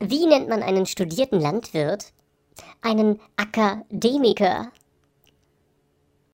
Wie nennt man einen studierten Landwirt? Einen Akademiker.